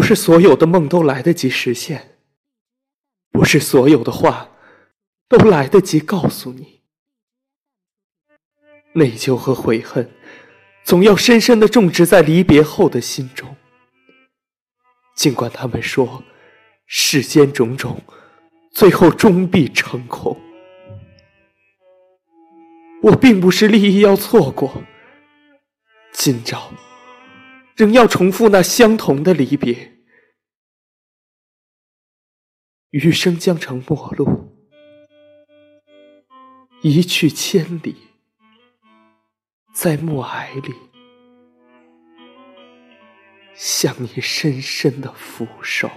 不是所有的梦都来得及实现，不是所有的话都来得及告诉你。内疚和悔恨，总要深深的种植在离别后的心中。尽管他们说，世间种种，最后终必成空。我并不是立意要错过，今朝仍要重复那相同的离别，余生将成陌路，一去千里，在暮霭里向你深深的俯首。